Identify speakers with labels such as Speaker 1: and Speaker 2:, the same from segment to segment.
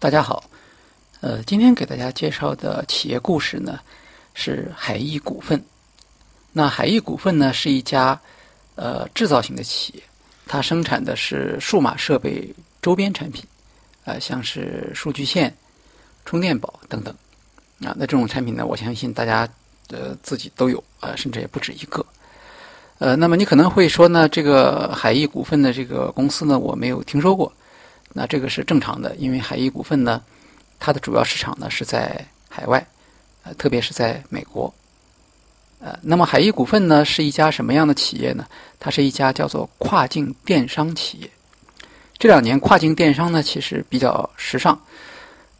Speaker 1: 大家好，呃，今天给大家介绍的企业故事呢是海翼股份。那海翼股份呢是一家呃制造型的企业，它生产的是数码设备周边产品，啊，像是数据线、充电宝等等。啊，那这种产品呢，我相信大家呃自己都有啊，甚至也不止一个。呃，那么你可能会说呢，这个海翼股份的这个公司呢，我没有听说过。那这个是正常的，因为海翼股份呢，它的主要市场呢是在海外，呃，特别是在美国，呃，那么海翼股份呢是一家什么样的企业呢？它是一家叫做跨境电商企业。这两年跨境电商呢其实比较时尚，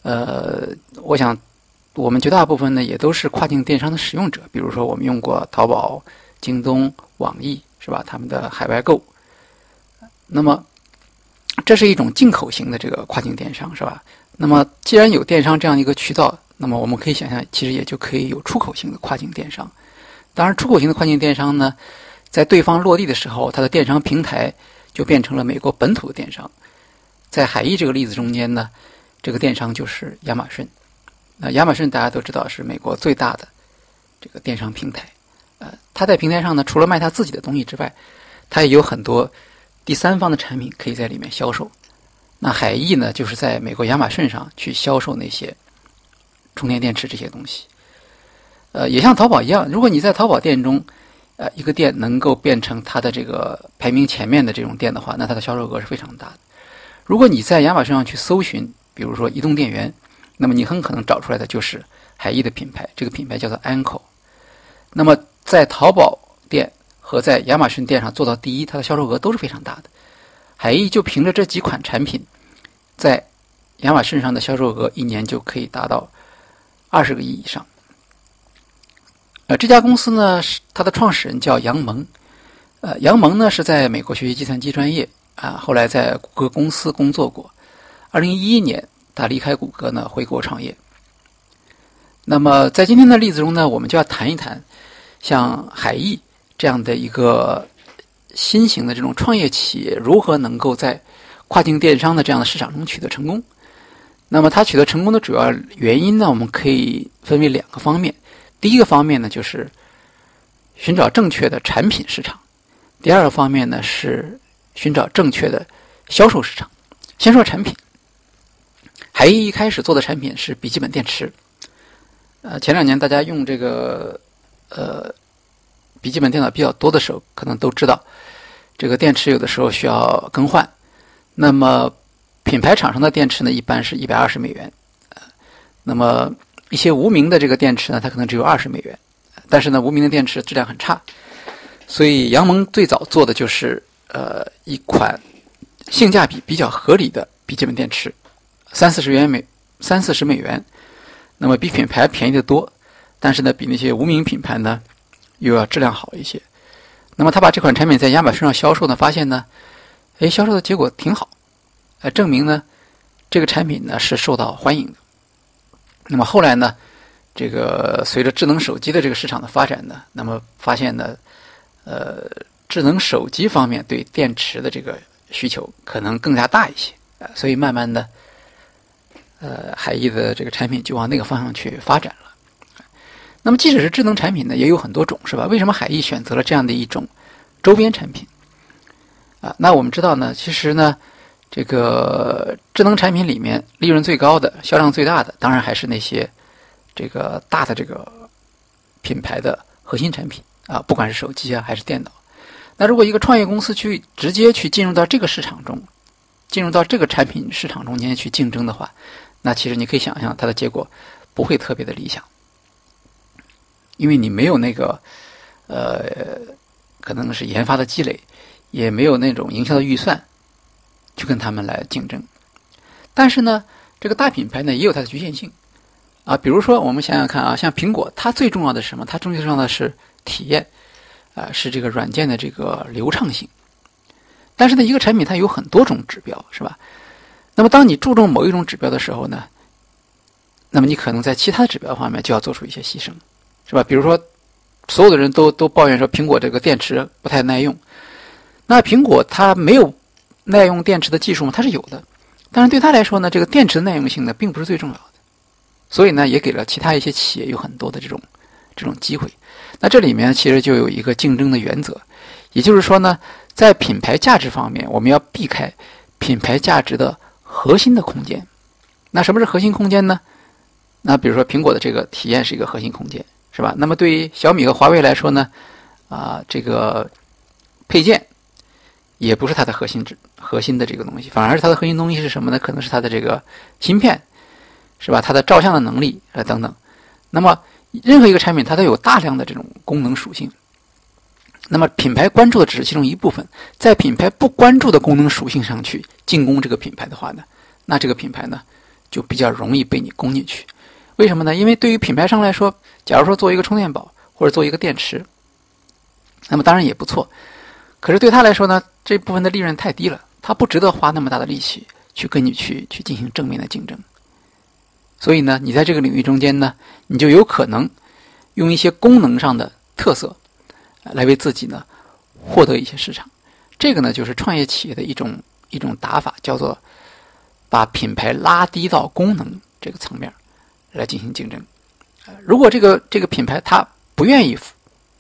Speaker 1: 呃，我想我们绝大部分呢也都是跨境电商的使用者，比如说我们用过淘宝、京东、网易，是吧？他们的海外购，那么。这是一种进口型的这个跨境电商，是吧？那么既然有电商这样一个渠道，那么我们可以想象，其实也就可以有出口型的跨境电商。当然，出口型的跨境电商呢，在对方落地的时候，它的电商平台就变成了美国本土的电商。在海翼这个例子中间呢，这个电商就是亚马逊。那亚马逊大家都知道是美国最大的这个电商平台。呃，它在平台上呢，除了卖它自己的东西之外，它也有很多。第三方的产品可以在里面销售，那海翼呢，就是在美国亚马逊上去销售那些充电电池这些东西。呃，也像淘宝一样，如果你在淘宝店中，呃，一个店能够变成它的这个排名前面的这种店的话，那它的销售额是非常大的。如果你在亚马逊上去搜寻，比如说移动电源，那么你很可能找出来的就是海翼的品牌，这个品牌叫做 Anko。那么在淘宝店。和在亚马逊店上做到第一，它的销售额都是非常大的。海翼就凭着这几款产品，在亚马逊上的销售额一年就可以达到二十个亿以上。呃，这家公司呢，是它的创始人叫杨蒙。呃，杨蒙呢是在美国学习计算机专业啊，后来在谷歌公司工作过。二零一一年，他离开谷歌呢，回国创业。那么在今天的例子中呢，我们就要谈一谈像海翼。这样的一个新型的这种创业企业，如何能够在跨境电商的这样的市场中取得成功？那么，它取得成功的主要原因呢？我们可以分为两个方面。第一个方面呢，就是寻找正确的产品市场；第二个方面呢，是寻找正确的销售市场。先说产品，海翼一开始做的产品是笔记本电池。呃，前两年大家用这个呃。笔记本电脑比较多的时候，可能都知道，这个电池有的时候需要更换。那么，品牌厂商的电池呢，一般是一百二十美元。那么一些无名的这个电池呢，它可能只有二十美元。但是呢，无名的电池质量很差，所以杨蒙最早做的就是呃一款性价比比较合理的笔记本电池，三四十元美三四十美元，那么比品牌便宜的多，但是呢，比那些无名品牌呢。又要质量好一些，那么他把这款产品在亚马逊上销售呢，发现呢，哎，销售的结果挺好，呃，证明呢，这个产品呢是受到欢迎的。那么后来呢，这个随着智能手机的这个市场的发展呢，那么发现呢，呃，智能手机方面对电池的这个需求可能更加大一些，呃，所以慢慢的，呃，海翼的这个产品就往那个方向去发展了。那么，即使是智能产品呢，也有很多种，是吧？为什么海翼选择了这样的一种周边产品？啊，那我们知道呢，其实呢，这个智能产品里面利润最高的、销量最大的，当然还是那些这个大的这个品牌的核心产品啊，不管是手机啊还是电脑。那如果一个创业公司去直接去进入到这个市场中，进入到这个产品市场中间去竞争的话，那其实你可以想象，它的结果不会特别的理想。因为你没有那个，呃，可能是研发的积累，也没有那种营销的预算，去跟他们来竞争。但是呢，这个大品牌呢也有它的局限性，啊，比如说我们想想看啊，像苹果，它最重要的是什么？它最重要的是体验，啊，是这个软件的这个流畅性。但是呢，一个产品它有很多种指标，是吧？那么当你注重某一种指标的时候呢，那么你可能在其他指标方面就要做出一些牺牲。是吧？比如说，所有的人都都抱怨说苹果这个电池不太耐用。那苹果它没有耐用电池的技术吗？它是有的。但是对他来说呢，这个电池的耐用性呢，并不是最重要的，所以呢，也给了其他一些企业有很多的这种这种机会。那这里面其实就有一个竞争的原则，也就是说呢，在品牌价值方面，我们要避开品牌价值的核心的空间。那什么是核心空间呢？那比如说苹果的这个体验是一个核心空间，是吧？那么对于小米和华为来说呢，啊，这个配件也不是它的核心值。核心的这个东西，反而是它的核心东西是什么呢？可能是它的这个芯片，是吧？它的照相的能力啊等等。那么任何一个产品，它都有大量的这种功能属性。那么品牌关注的只是其中一部分，在品牌不关注的功能属性上去进攻这个品牌的话呢，那这个品牌呢就比较容易被你攻进去。为什么呢？因为对于品牌商来说，假如说做一个充电宝或者做一个电池，那么当然也不错。可是对他来说呢，这部分的利润太低了。他不值得花那么大的力气去跟你去去进行正面的竞争，所以呢，你在这个领域中间呢，你就有可能用一些功能上的特色来为自己呢获得一些市场。这个呢，就是创业企业的一种一种打法，叫做把品牌拉低到功能这个层面来进行竞争。如果这个这个品牌它不愿意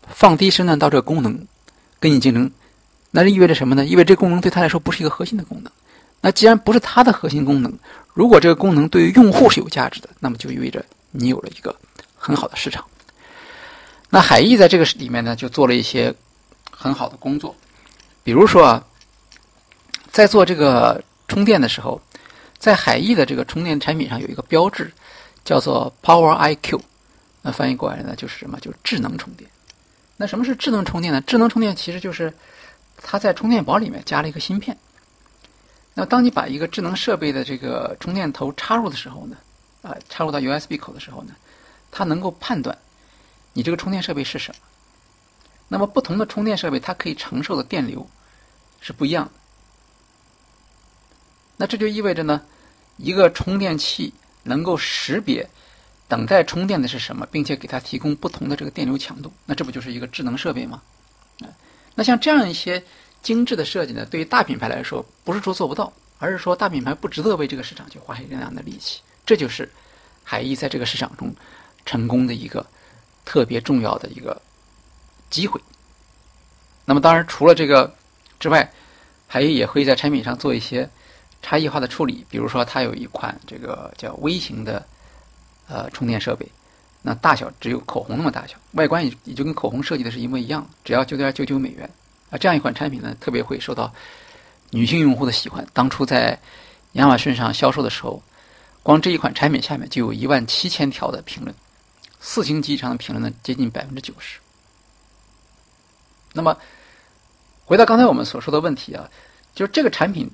Speaker 1: 放低身段到这个功能跟你竞争。那是意味着什么呢？意味着这功能对他来说不是一个核心的功能。那既然不是它的核心功能，如果这个功能对于用户是有价值的，那么就意味着你有了一个很好的市场。那海翼在这个里面呢，就做了一些很好的工作，比如说啊，在做这个充电的时候，在海翼的这个充电产品上有一个标志，叫做 Power IQ。那翻译过来呢，就是什么？就是智能充电。那什么是智能充电呢？智能充电其实就是。它在充电宝里面加了一个芯片。那当你把一个智能设备的这个充电头插入的时候呢，啊，插入到 USB 口的时候呢，它能够判断你这个充电设备是什么。那么不同的充电设备，它可以承受的电流是不一样的。那这就意味着呢，一个充电器能够识别等待充电的是什么，并且给它提供不同的这个电流强度。那这不就是一个智能设备吗？那像这样一些精致的设计呢，对于大品牌来说，不是说做不到，而是说大品牌不值得为这个市场去花费这样的力气。这就是海翼在这个市场中成功的一个特别重要的一个机会。那么，当然除了这个之外，海翼也会在产品上做一些差异化的处理，比如说它有一款这个叫微型的呃充电设备。那大小只有口红那么大小，外观也也就跟口红设计的是一模一样，只要九点九九美元啊！这样一款产品呢，特别会受到女性用户的喜欢。当初在亚马逊上销售的时候，光这一款产品下面就有一万七千条的评论，四星级以上的评论呢，接近百分之九十。那么，回到刚才我们所说的问题啊，就是这个产品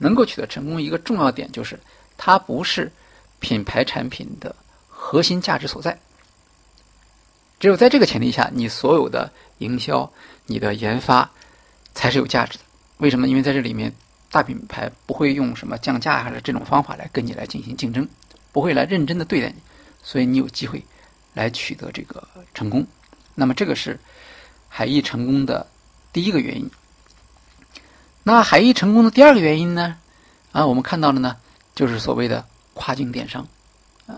Speaker 1: 能够取得成功，一个重要点就是它不是品牌产品的。核心价值所在，只有在这个前提下，你所有的营销、你的研发才是有价值的。为什么？因为在这里面，大品牌不会用什么降价还是这种方法来跟你来进行竞争，不会来认真的对待你，所以你有机会来取得这个成功。那么，这个是海翼成功的第一个原因。那海翼成功的第二个原因呢？啊，我们看到了呢，就是所谓的跨境电商。啊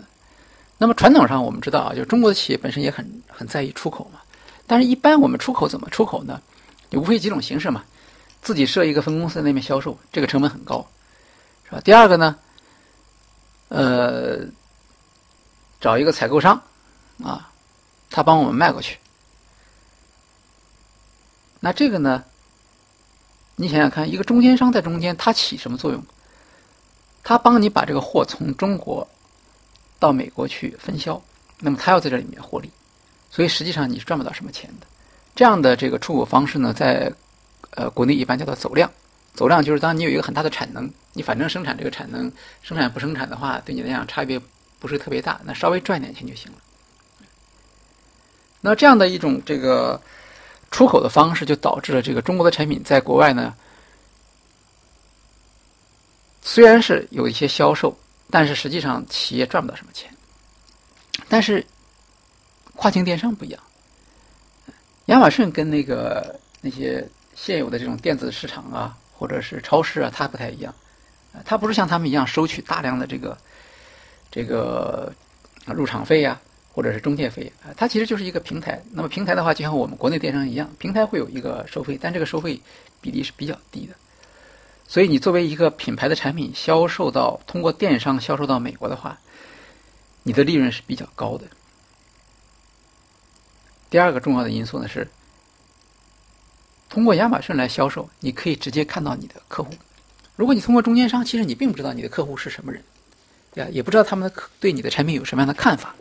Speaker 1: 那么传统上我们知道啊，就中国的企业本身也很很在意出口嘛。但是，一般我们出口怎么出口呢？也无非几种形式嘛。自己设一个分公司在那边销售，这个成本很高，是吧？第二个呢，呃，找一个采购商啊，他帮我们卖过去。那这个呢，你想想看，一个中间商在中间，他起什么作用？他帮你把这个货从中国。到美国去分销，那么他要在这里面获利，所以实际上你是赚不到什么钱的。这样的这个出口方式呢，在呃国内一般叫做走量。走量就是当你有一个很大的产能，你反正生产这个产能，生产不生产的话，对你来讲差别不是特别大，那稍微赚点钱就行了。那这样的一种这个出口的方式，就导致了这个中国的产品在国外呢，虽然是有一些销售。但是实际上，企业赚不到什么钱。但是，跨境电商不一样。亚马逊跟那个那些现有的这种电子市场啊，或者是超市啊，它不太一样。它不是像他们一样收取大量的这个这个入场费呀，或者是中介费啊，它其实就是一个平台。那么平台的话，就像我们国内电商一样，平台会有一个收费，但这个收费比例是比较低的。所以你作为一个品牌的产品销售到通过电商销售到美国的话，你的利润是比较高的。第二个重要的因素呢是，通过亚马逊来销售，你可以直接看到你的客户。如果你通过中间商，其实你并不知道你的客户是什么人，对吧？也不知道他们的客对你的产品有什么样的看法。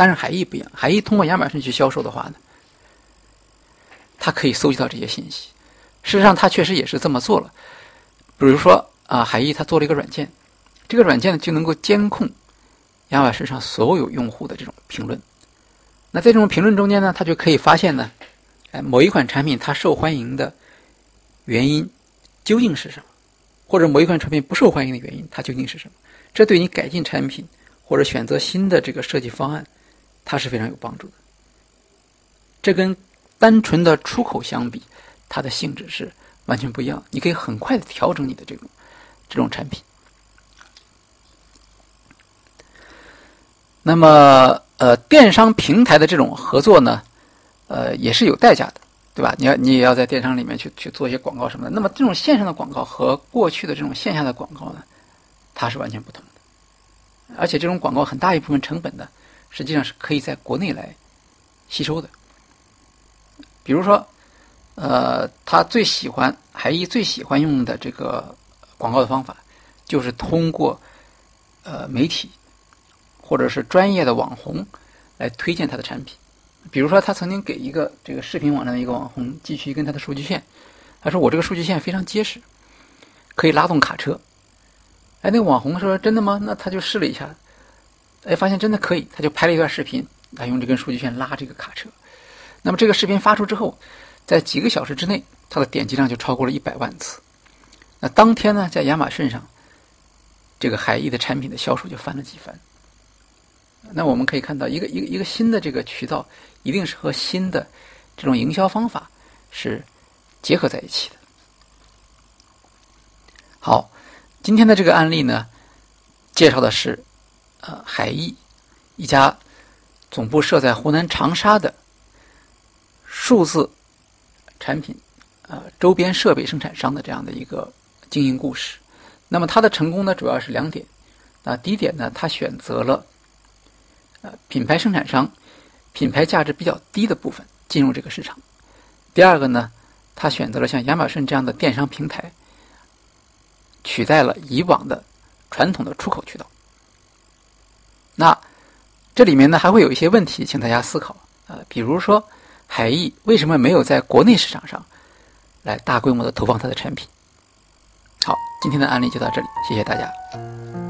Speaker 1: 但是海易不一样，海易通过亚马逊去销售的话呢，它可以搜集到这些信息。事实上，它确实也是这么做了。比如说啊，海易它做了一个软件，这个软件呢就能够监控亚马逊上所有用户的这种评论。那在这种评论中间呢，它就可以发现呢，哎，某一款产品它受欢迎的原因究竟是什么？或者某一款产品不受欢迎的原因，它究竟是什么？这对你改进产品或者选择新的这个设计方案，它是非常有帮助的。这跟单纯的出口相比，它的性质是完全不一样。你可以很快的调整你的这种这种产品。那么，呃，电商平台的这种合作呢，呃，也是有代价的。对吧？你要你也要在电商里面去去做一些广告什么的。那么这种线上的广告和过去的这种线下的广告呢，它是完全不同的。而且这种广告很大一部分成本呢，实际上是可以在国内来吸收的。比如说，呃，他最喜欢海一最喜欢用的这个广告的方法，就是通过呃媒体或者是专业的网红来推荐他的产品。比如说，他曾经给一个这个视频网站的一个网红寄去一根他的数据线，他说：“我这个数据线非常结实，可以拉动卡车。”哎，那个网红说：“真的吗？”那他就试了一下，哎，发现真的可以，他就拍了一段视频，他用这根数据线拉这个卡车。那么这个视频发出之后，在几个小时之内，它的点击量就超过了一百万次。那当天呢，在亚马逊上，这个海艺的产品的销售就翻了几番。那我们可以看到，一个一个一个新的这个渠道，一定是和新的这种营销方法是结合在一起的。好，今天的这个案例呢，介绍的是呃海艺一家总部设在湖南长沙的数字产品呃周边设备生产商的这样的一个经营故事。那么它的成功呢，主要是两点。啊，第一点呢，他选择了。呃，品牌生产商，品牌价值比较低的部分进入这个市场。第二个呢，他选择了像亚马逊这样的电商平台，取代了以往的传统的出口渠道。那这里面呢，还会有一些问题，请大家思考。呃，比如说海艺为什么没有在国内市场上来大规模的投放它的产品？好，今天的案例就到这里，谢谢大家。